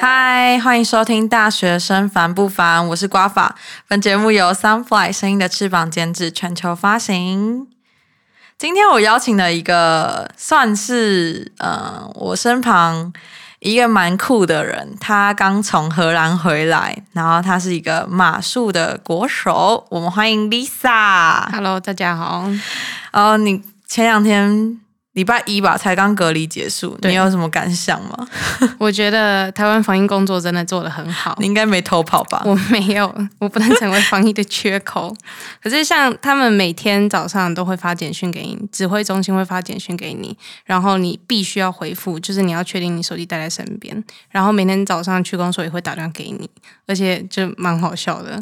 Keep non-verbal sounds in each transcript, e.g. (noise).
嗨，欢迎收听《大学生烦不烦》，我是瓜法。本节目由 Sunfly 声音的翅膀监制，全球发行。今天我邀请了一个算是呃我身旁一个蛮酷的人，他刚从荷兰回来，然后他是一个马术的国手。我们欢迎 Lisa。Hello，大家好。哦，你前两天礼拜一吧才刚隔离结束，你有什么感想吗？(laughs) 我觉得台湾防疫工作真的做得很好你。应该没偷跑吧？我没有，我不能成为防疫的缺口。(laughs) 可是像他们每天早上都会发简讯给你，指挥中心会发简讯给你，然后你必须要回复，就是你要确定你手机带在身边。然后每天早上去公所也会打电话给你，而且就蛮好笑的。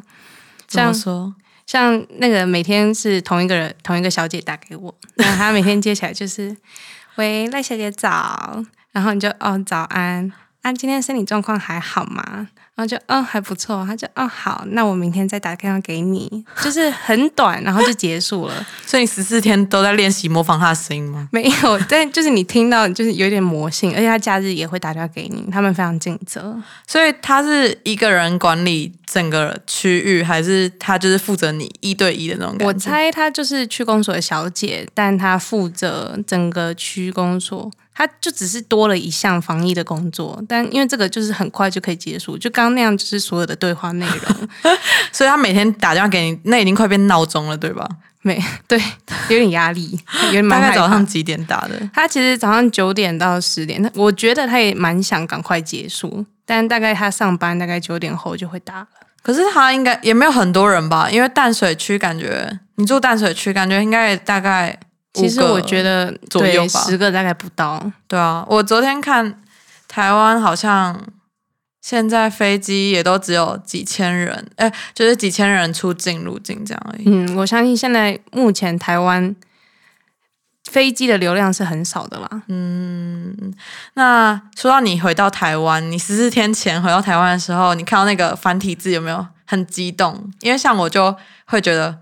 怎么说？像那个每天是同一个人同一个小姐打给我，(laughs) 然后她每天接起来就是“喂，赖小姐早”，然后你就哦早安，啊今天身体状况还好吗？然后就嗯还不错，他就嗯好，那我明天再打电话给你，就是很短，然后就结束了，(laughs) 所以你十四天都在练习模仿他的声音吗？没有，但就是你听到就是有点魔性，而且他假日也会打电话给你，他们非常尽责。所以他是一个人管理整个区域，还是他就是负责你一对一的那种感觉？我猜他就是区公所的小姐，但他负责整个区公所，她就只是多了一项防疫的工作，但因为这个就是很快就可以结束，就刚刚那样就是所有的对话内容，(laughs) 所以他每天打电话给你，那已经快变闹钟了，对吧？没 (laughs) 对，有点压力，有点大概蛮害早上几点打的？他其实早上九点到十点，他我觉得他也蛮想赶快结束，但大概他上班大概九点后就会打了。可是他应该也没有很多人吧？因为淡水区感觉你住淡水区，感觉应该也大概其实我觉得对左右吧十个大概不到，对啊。我昨天看台湾好像现在飞机也都只有几千人，哎、就是几千人出境入境这样而已。嗯，我相信现在目前台湾飞机的流量是很少的啦。嗯那说到你回到台湾，你十四天前回到台湾的时候，你看到那个繁体字有没有很激动？因为像我就会觉得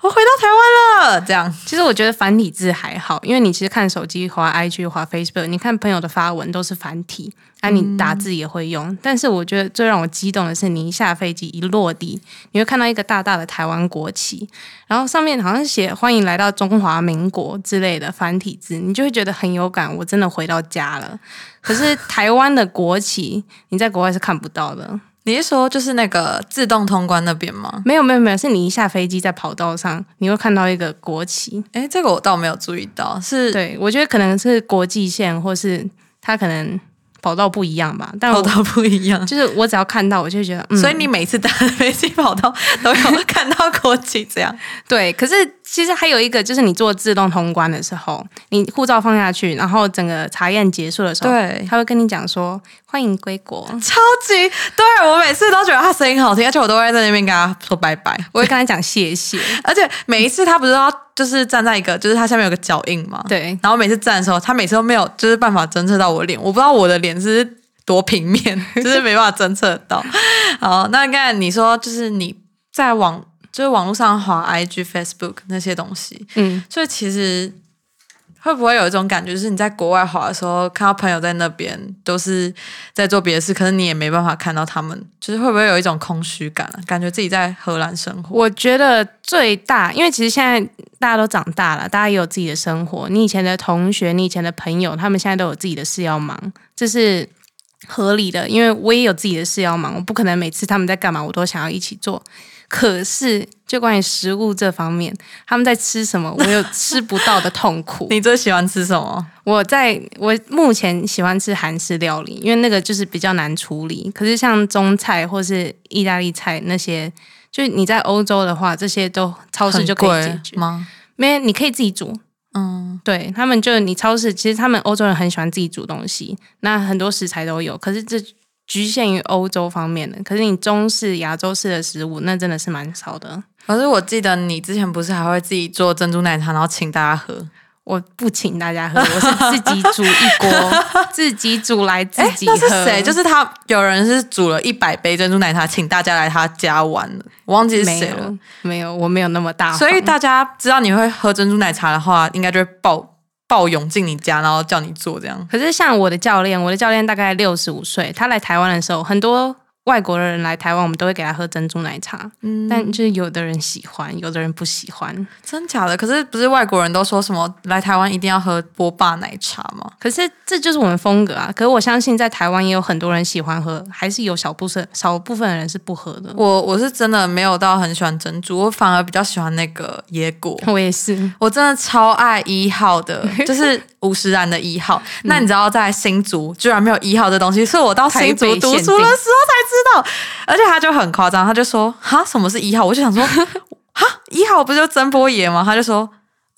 我回到台湾了，这样其实我觉得繁体字还好，因为你其实看手机、滑 IG、滑 Facebook，你看朋友的发文都是繁体，啊，你打字也会用。但是我觉得最让我激动的是，你一下飞机一落地，你会看到一个大大的台湾国旗，然后上面好像写“欢迎来到中华民国”之类的繁体字，你就会觉得很有感，我真的回到家了。可是台湾的国旗，你在国外是看不到的。你是说就是那个自动通关那边吗？没有没有没有，是你一下飞机在跑道上，你会看到一个国旗。哎，这个我倒没有注意到，是对，我觉得可能是国际线，或是它可能跑道不一样吧。但我跑道不一样。就是我只要看到，我就觉得，嗯，所以你每次搭飞机跑道都有看到国旗，这样 (laughs) 对。可是其实还有一个，就是你做自动通关的时候，你护照放下去，然后整个查验结束的时候，对他会跟你讲说欢迎归国。超级对我每次都觉得他声音好听，而且我都会在那边跟他说拜拜。我会跟他讲谢谢。(laughs) 而且每一次他不是要就是站在一个，就是它下面有个脚印嘛，。对，然后每次站的时候，它每次都没有就是办法侦测到我的脸，我不知道我的脸是多平面，(laughs) 就是没办法侦测到。好，那刚才你说就是你在网就是网络上滑 IG、Facebook 那些东西，嗯，所以其实会不会有一种感觉，就是你在国外滑的时候，看到朋友在那边都是在做别的事，可是你也没办法看到他们，就是会不会有一种空虚感？感觉自己在荷兰生活。我觉得最大，因为其实现在大家都长大了，大家也有自己的生活。你以前的同学，你以前的朋友，他们现在都有自己的事要忙，这是合理的。因为我也有自己的事要忙，我不可能每次他们在干嘛，我都想要一起做。可是，就关于食物这方面，他们在吃什么，我有吃不到的痛苦。(laughs) 你最喜欢吃什么？我在我目前喜欢吃韩式料理，因为那个就是比较难处理。可是像中菜或是意大利菜那些，就是你在欧洲的话，这些都超市就可以解决。吗？没，你可以自己煮。嗯，对他们，就你超市，其实他们欧洲人很喜欢自己煮东西，那很多食材都有。可是这局限于欧洲方面的，可是你中式、亚洲式的食物，那真的是蛮少的。可是我记得你之前不是还会自己做珍珠奶茶，然后请大家喝？我不请大家喝，我是自己煮一锅，(laughs) 自己煮来自哎，己喝。那是谁？就是他，有人是煮了一百杯珍珠奶茶，请大家来他家玩的，我忘记是谁了。沒，没有，我没有那么大方。所以大家知道你会喝珍珠奶茶的话，应该就会爆暴涌进你家，然后叫你做这样。可是像我的教练，我的教练大概六十五岁，他来台湾的时候，很多外国的人来台湾，我们都会给他喝珍珠奶茶。嗯，但就是有的人喜欢，有的人不喜欢。真假的？可是不是外国人都说什么来台湾一定要喝波霸奶茶吗？可是这就是我们风格啊！可是我相信在台湾也有很多人喜欢喝，还是有小部分少部分的人是不喝的。我我是真的没有到很喜欢珍珠，我反而比较喜欢那个椰果。(laughs) 我也是，我真的超爱一号的，就是五十岚的一号。那你知道在新竹居然没有一号这东西，是我到新竹读书的时候才知道，而且他就很夸张，他就说哈什么是一号？我就想说 (laughs) 哈一号不就曾波爷吗？他就说。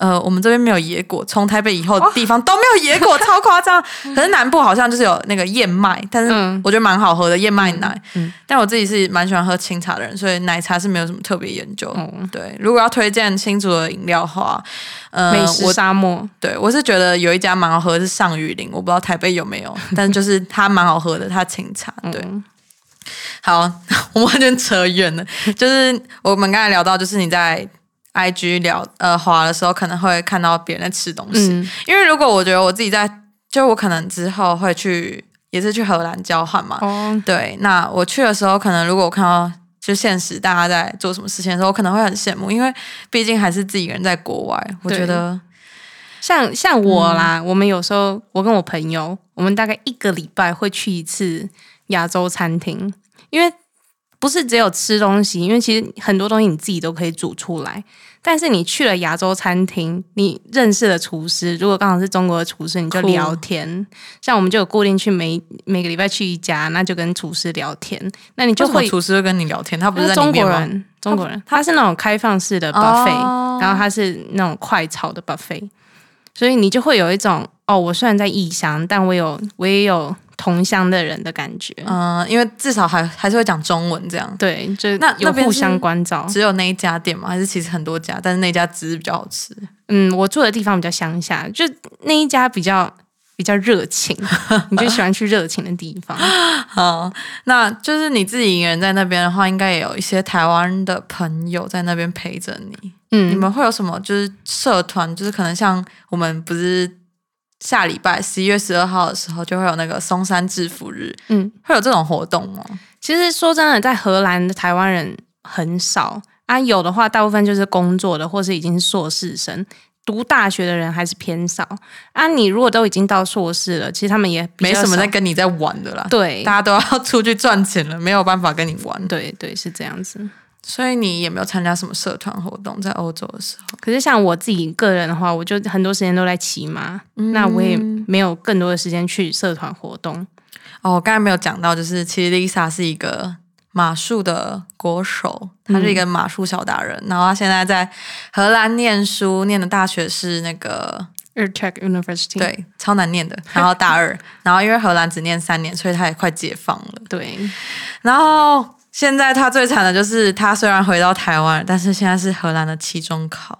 呃，我们这边没有野果，从台北以后地方都没有野果，超夸张。可是南部好像就是有那个燕麦，但是我觉得蛮好喝的燕麦奶。嗯，但我自己是蛮喜欢喝清茶的人，所以奶茶是没有什么特别研究。对，如果要推荐新竹的饮料的话，呃，美食沙漠。对我是觉得有一家蛮好喝，是上雨林，我不知道台北有没有，(laughs) 但是就是它蛮好喝的，它清茶。对，好，(laughs) 我们完全扯远了，就是我们刚才聊到，就是你在。I G 聊呃滑的时候，可能会看到别人在吃东西。因为如果我觉得我自己在，就我可能之后会去，也是去荷兰交换嘛。哦。对，那我去的时候，可能如果我看到就现实大家在做什么事情的时候，我可能会很羡慕，因为毕竟还是自己一个人在国外。我觉得，像像我啦，我们有时候我跟我朋友，我们大概一个礼拜会去一次亚洲餐厅，因为。不是只有吃东西，因为其实很多东西你自己都可以煮出来。但是你去了亚洲餐厅，你认识了厨师，如果刚好是中国的厨师，你就聊天。像我们就有固定去每每个礼拜去一家，那就跟厨师聊天。那你就会厨师会跟你聊天，他不是中国人，中国人，他是那种开放式的 buffet，然后他是那种快炒的 buffet，所以你就会有一种哦，我虽然在异乡，但我有我也有。同乡的人的感觉，嗯，因为至少还还是会讲中文这样，对，就那有互相关照。只有那一家店吗？还是其实很多家？但是那家只是比较好吃。嗯，我住的地方比较乡下，就那一家比较比较热情，(laughs) 你就喜欢去热情的地方。(laughs) 好，那就是你自己一个人在那边的话，应该也有一些台湾的朋友在那边陪着你。嗯，你们会有什么？就是社团，就是可能像我们不是。下礼拜十一月十二号的时候，就会有那个松山制服日，嗯，会有这种活动吗？其实说真的，在荷兰的台湾人很少啊，有的话大部分就是工作的，或是已经硕士生，读大学的人还是偏少啊。你如果都已经到硕士了，其实他们也没什么在跟你在玩的啦，对，大家都要出去赚钱了，没有办法跟你玩，对对，是这样子。所以你也没有参加什么社团活动在欧洲的时候。可是像我自己个人的话，我就很多时间都在骑马，那我也没有更多的时间去社团活动。哦，刚才没有讲到，就是其实 Lisa 是一个马术的国手，她是一个马术小达人。然后她现在在荷兰念书，念的大学是那个 Utrecht University，对，超难念的。(laughs) 然后大二，然后因为荷兰只念三年，所以他也快解放了。对，然后。现在他最惨的就是，他虽然回到台湾，但是现在是荷兰的期中考，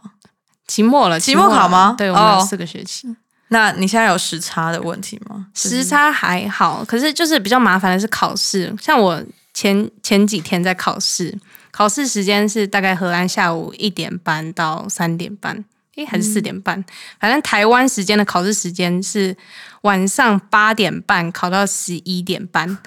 期末了，期末考吗？对，我们有四个学期。那你现在有时差的问题吗？时差还好，可是就是比较麻烦的是考试。像我前前几天在考试，考试时间是大概荷兰下午一点半到三点半。诶，还是四点半，反正台湾时间的考试时间是晚上八点半考到十一点半。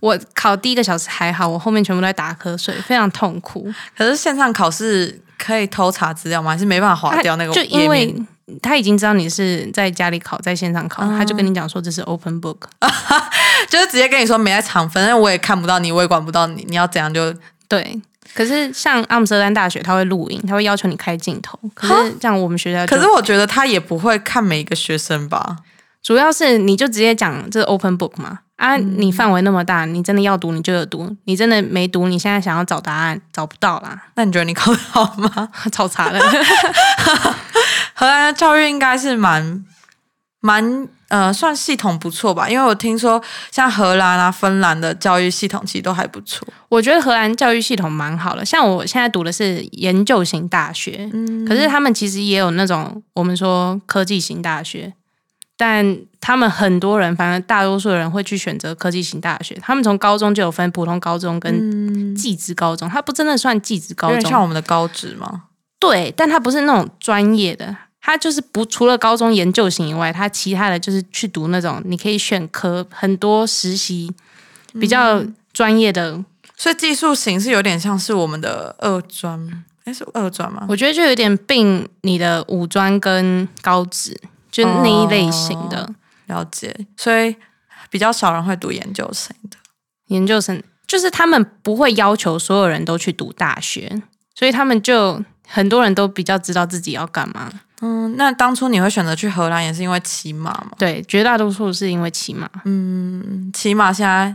我考第一个小时还好，我后面全部都在打瞌睡，非常痛苦。可是线上考试可以偷查资料吗？还是没办法划掉那个？就因为他已经知道你是在家里考，在线上考，他就跟你讲说这是 open book，(laughs) 就是直接跟你说没在场，反正我也看不到你，我也管不到你，你要怎样就对。可是像阿姆斯特丹大学，他会录影，他会要求你开镜头。可是像我们学校，可是我觉得他也不会看每一个学生吧。主要是你就直接讲这是 open book 嘛啊，你范围那么大，你真的要读你就有读，你真的没读，你现在想要找答案找不到啦。那你觉得你考得好吗？超差的。荷兰的教育应该是蛮蛮。呃，算系统不错吧，因为我听说像荷兰啊、芬兰的教育系统其实都还不错。我觉得荷兰教育系统蛮好的，像我现在读的是研究型大学，嗯，可是他们其实也有那种我们说科技型大学，但他们很多人，反正大多数人会去选择科技型大学。他们从高中就有分普通高中跟技职高中，它不真的算技职高中，像我们的高职吗？对，但它不是那种专业的。他就是不除了高中研究型以外，他其他的就是去读那种你可以选科很多实习比较专业的，所以技术型是有点像是我们的二专，哎，是二专吗？我觉得就有点并你的五专跟高职，就那一类型的。了解，所以比较少人会读研究生的。研究生就是他们不会要求所有人都去读大学，所以他们就很多人都比较知道自己要干嘛。嗯，那当初你会选择去荷兰，也是因为骑马吗？对，绝大多数是因为骑马。嗯，骑马现在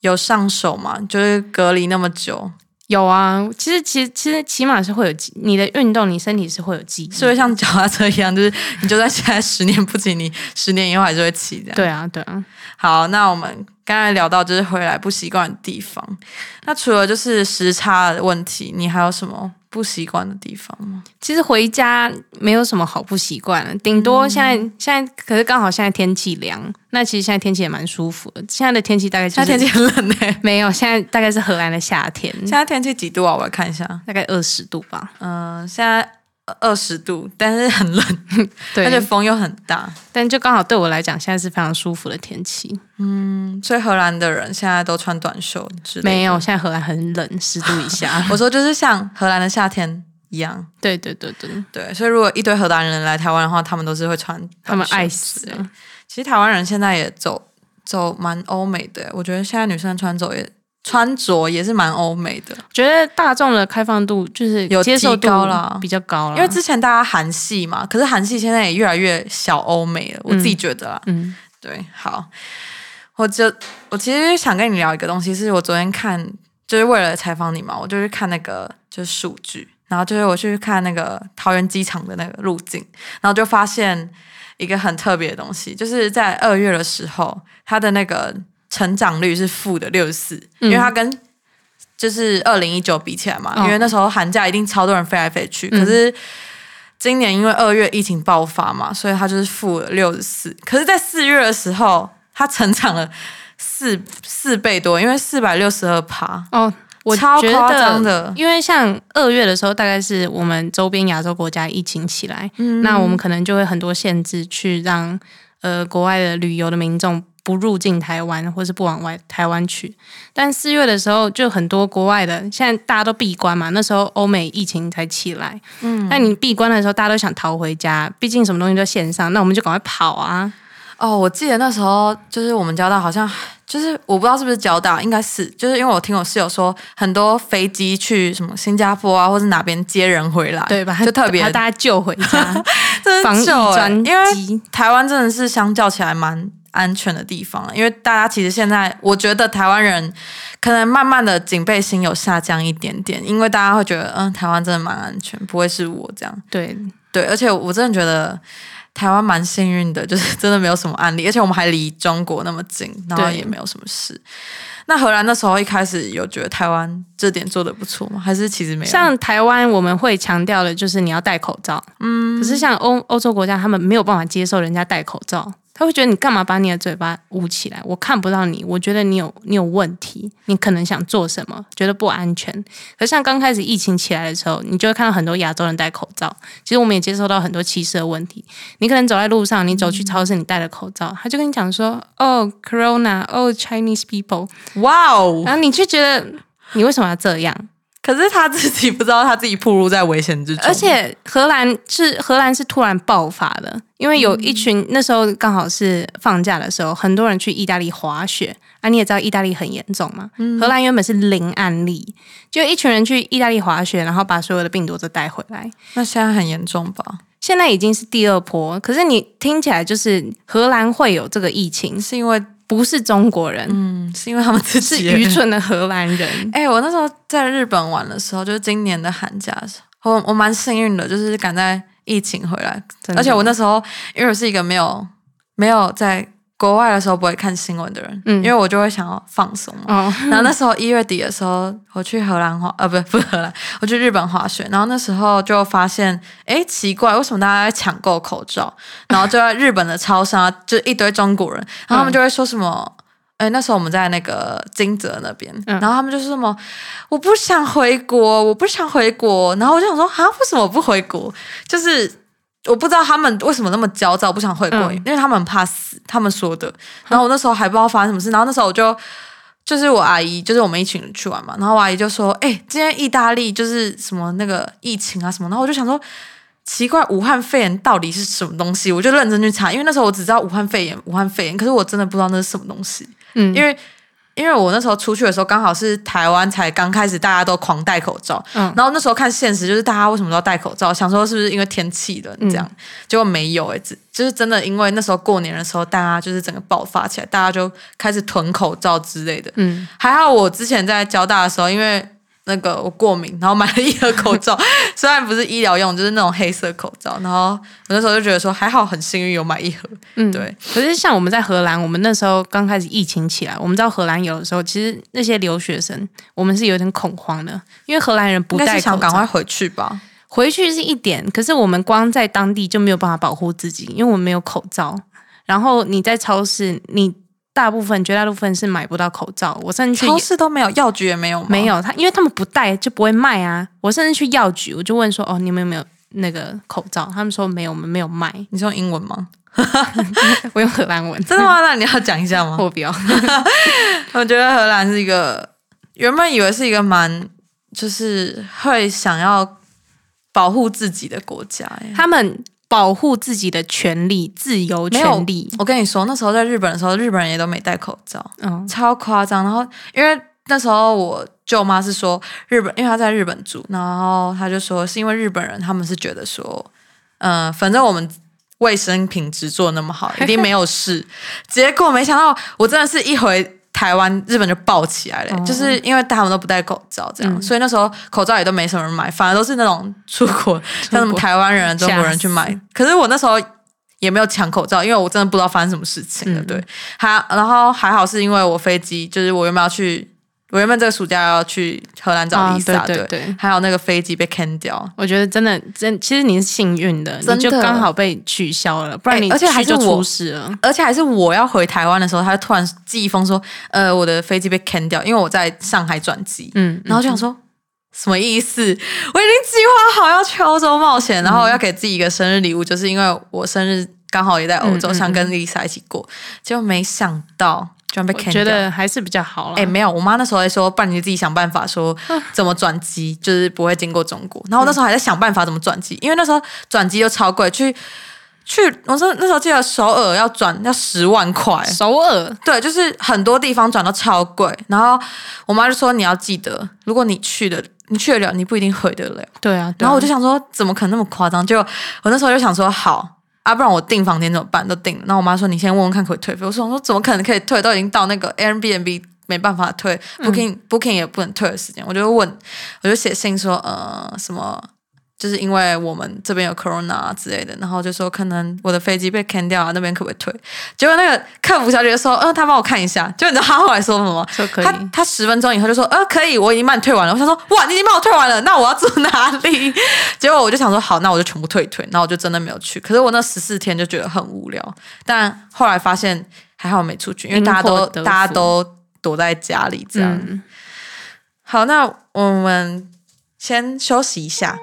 有上手吗？就是隔离那么久。有啊，其实其实其实骑马是会有你的运动，你身体是会有记忆，是会像脚踏车一样，就是你就算现在十年不骑，你十年以后还是会骑这样。对啊，对啊。好，那我们刚才聊到就是回来不习惯的地方，那除了就是时差的问题，你还有什么？不习惯的地方吗？其实回家没有什么好不习惯的，顶多现在现在可是刚好现在天气凉，那其实现在天气也蛮舒服的。现在的天气大概现在天气很冷呢，(laughs) 没有，现在大概是荷兰的夏天。现在天气几度啊？我来看一下，大概二十度吧。嗯，现在。二十度，但是很冷 (laughs) (laughs) 而且风又很大，但就刚好对我来讲，现在是非常舒服的天气。嗯，所以荷兰的人现在都穿短袖，没有，现在荷兰很冷，十度以下。(laughs) 我说就是像荷兰的夏天一样。对对对对对，所以如果一堆荷兰人来台湾的话，他们都是会穿，他们爱死了。其实台湾人现在也走走蛮欧美的，我觉得现在女生穿走也。穿着也是蛮欧美的，觉得大众的开放度就是有接受高了，比较高了。因为之前大家韩系嘛，可是韩系现在也越来越小欧美了，我自己觉得啦。嗯，对，好，我就我其实想跟你聊一个东西，是我昨天看，就是为了采访你嘛，我就去看那个就是数据，然后就是我去看那个桃园机场的那个路径，然后就发现一个很特别的东西，就是在二月的时候，它的那个。成长率是负的六十四，因为它跟就是二零一九比起来嘛，因为那时候寒假一定超多人飞来飞去，可是今年因为二月疫情爆发嘛，所以它就是负六十四。可是，在四月的时候，它成长了四四倍多，因为四百六十二趴哦，我超夸张的。因为像二月的时候，大概是我们周边亚洲国家疫情起来，那我们可能就会很多限制，去让呃国外的旅游的民众。不入境台湾，或是不往外台湾去。但四月的时候，就很多国外的，现在大家都闭关嘛。那时候欧美疫情才起来，嗯，那你闭关的时候，大家都想逃回家，毕竟什么东西都线上，那我们就赶快跑啊！哦，我记得那时候就是我们交大，好像就是我不知道是不是交大，应该是，就是因为我听我室友说，很多飞机去什么新加坡啊，或是哪边接人回来，对吧？就特别把大家救回家，(laughs) 防疫专因为台湾真的是相较起来蛮。安全的地方，因为大家其实现在，我觉得台湾人可能慢慢的警备心有下降一点点，因为大家会觉得，嗯，台湾真的蛮安全，不会是我这样。对对，而且我真的觉得台湾蛮幸运的，就是真的没有什么案例，而且我们还离中国那么近，然后也没有什么事。那荷兰那时候一开始有觉得台湾这点做的不错吗？还是其实没有？像台湾我们会强调的就是你要戴口罩，嗯，可是像欧欧洲国家，他们没有办法接受人家戴口罩。他会觉得你干嘛把你的嘴巴捂起来？我看不到你，我觉得你有你有问题，你可能想做什么，觉得不安全。可像刚开始疫情起来的时候，你就会看到很多亚洲人戴口罩。其实我们也接受到很多歧视的问题。你可能走在路上，你走去超市，你戴了口罩，他就跟你讲说：“哦，Corona，哦，Chinese people，哇哦。”然后你就觉得你为什么要这样？可是他自己不知道他自己暴露在危险之中。而且荷兰是荷兰是突然爆发的，因为有一群那时候刚好是放假的时候，很多人去意大利滑雪啊。你也知道意大利很严重嘛，荷兰原本是零案例，就一群人去意大利滑雪，然后把所有的病毒都带回来。那现在很严重吧？现在已经是第二波，可是你听起来就是荷兰会有这个疫情，是因为。不是中国人，嗯，是因为他们自己是愚蠢的荷兰人。(laughs) 哎，我那时候在日本玩的时候，就是今年的寒假时候，我我蛮幸运的，就是赶在疫情回来，而且我那时候因为我是一个没有没有在。国外的时候不会看新闻的人，嗯，因为我就会想要放松嘛。(laughs) 然后那时候一月底的时候，我去荷兰滑，呃，不，不是荷兰，我去日本滑雪。然后那时候就发现，哎，奇怪，为什么大家在抢购口罩？然后就在日本的超市，(laughs) 就一堆中国人，然后他们就会说什么，哎，那时候我们在那个金泽那边，然后他们就说什么，我不想回国，我不想回国。然后我就想说，啊，为什么不回国？就是。我不知道他们为什么那么焦躁，不想回国，嗯因为他们很怕死，他们说的。然后我那时候还不知道发生什么事，然后那时候我就就是我阿姨，就是我们一群人去玩嘛，然后我阿姨就说：“哎、今天意大利就是什么那个疫情啊什么。”然后我就想说。奇怪，武汉肺炎到底是什么东西？我就认真去查，因为那时候我只知道武汉肺炎，武汉肺炎，可是我真的不知道那是什么东西。嗯因为因为我那时候出去的时候，刚好是台湾才刚开始，大家都狂戴口罩。嗯然后那时候看现实，就是大家为什么都要戴口罩？想说是不是因为天气冷这样？结果没有诶、只就是真的因为那时候过年的时候，大家就是整个爆发起来，大家就开始囤口罩之类的。嗯，还好我之前在交大的时候，因为那个我过敏，然后买了一盒口罩，(laughs) 虽然不是医疗用，就是那种黑色口罩。然后我那时候就觉得说，还好很幸运有买一盒。嗯对。可是像我们在荷兰，我们那时候刚开始疫情起来，我们知道荷兰有的时候，其实那些留学生，我们是有点恐慌的，因为荷兰人不戴口罩想赶快。回去吧。回去是一点，可是我们光在当地就没有办法保护自己，因为我们没有口罩。然后你在超市，你大部分绝大部分是买不到口罩。我甚至超市都没有，药局也没有吗？没有他，因为他们不戴就不会卖啊。我甚至去药局，我就问说：“哦，你们有没有那个口罩？”他们说没有，我们没有卖。你是用英文吗？(laughs) 我用荷兰文，真的吗？那你要讲一下吗？我不要。(laughs) 我觉得荷兰是一个原本以为是一个蛮就是会想要保护自己的国家，哎，他们保护自己的权利、自由权利。我跟你说，那时候在日本的时候，日本人也都没戴口罩，嗯超夸张。然后因为那时候我舅妈是说日本，因为她在日本住，然后她就说是因为日本人他们是觉得说，嗯、反正我们。卫生品质做得那么好，一定没有事。(laughs) 结果没想到，我真的是一回台湾，日本就爆起来了、哦。就是因为他们都不戴口罩，这样，嗯。所以那时候口罩也都没什么人买，反而都是那种出国像什么台湾人、中国人去买。可是我那时候也没有抢口罩，因为我真的不知道发生什么事情了。嗯。对，还然后还好是因为我飞机，就是我原本要去，我原本这个暑假要去荷兰找啊 Lisa，、对对对还有那个飞机被 can 掉。我觉得真的真，其实你是幸运的，真的你就刚好被取消了，不然你哎而且还是我出事了。而且还是我要回台湾的时候，他突然寄一封说，呃，我的飞机被 can 掉，因为我在上海转机。嗯，然后就想说。什么意思？我已经计划好要去欧洲冒险，然后我要给自己一个生日礼物，就是因为我生日刚好也在欧洲，嗯嗯想跟 Lisa 一起过，结果没想到我。觉得还是比较好了。哎、没有，我妈那时候还说，不然你自己想办法说怎么转机，就是不会经过中国。然后我那时候还在想办法怎么转机，因为那时候转机又超贵，去去，我说那时候记得首尔要转要十万块，首尔对，就是很多地方转都超贵。然后我妈就说你要记得，如果你去的你去得了，你不一定回得了。对啊，对啊然后我就想说，怎么可能那么夸张？就我那时候就想说，好啊，不然我订房间怎么办？都订了。然后我妈说，你先问问看可不可以退费。我说，我说怎么可能可以退？都已经到那个 Airbnb 没办法退，Booking、Booking 也不能退的时间。我就问，我就写信说，呃，什么？就是因为我们这边有 corona 啊之类的，然后就说可能我的飞机被 can 掉啊，那边可不可以退？结果那个客服小姐就说，呃，她帮我看一下。就你知道她后来说什么吗？说可以他他十分钟以后就说，呃，可以，我已经帮你退完了。我想说，哇，你已经帮我退完了，那我要住哪里？(laughs) 结果我就想说，好，那我就全部退一退，然后我就真的没有去。可是我那十四天就觉得很无聊，但后来发现还好没出去，因为大家都大家都躲在家里这样。嗯，好，那我们先休息一下。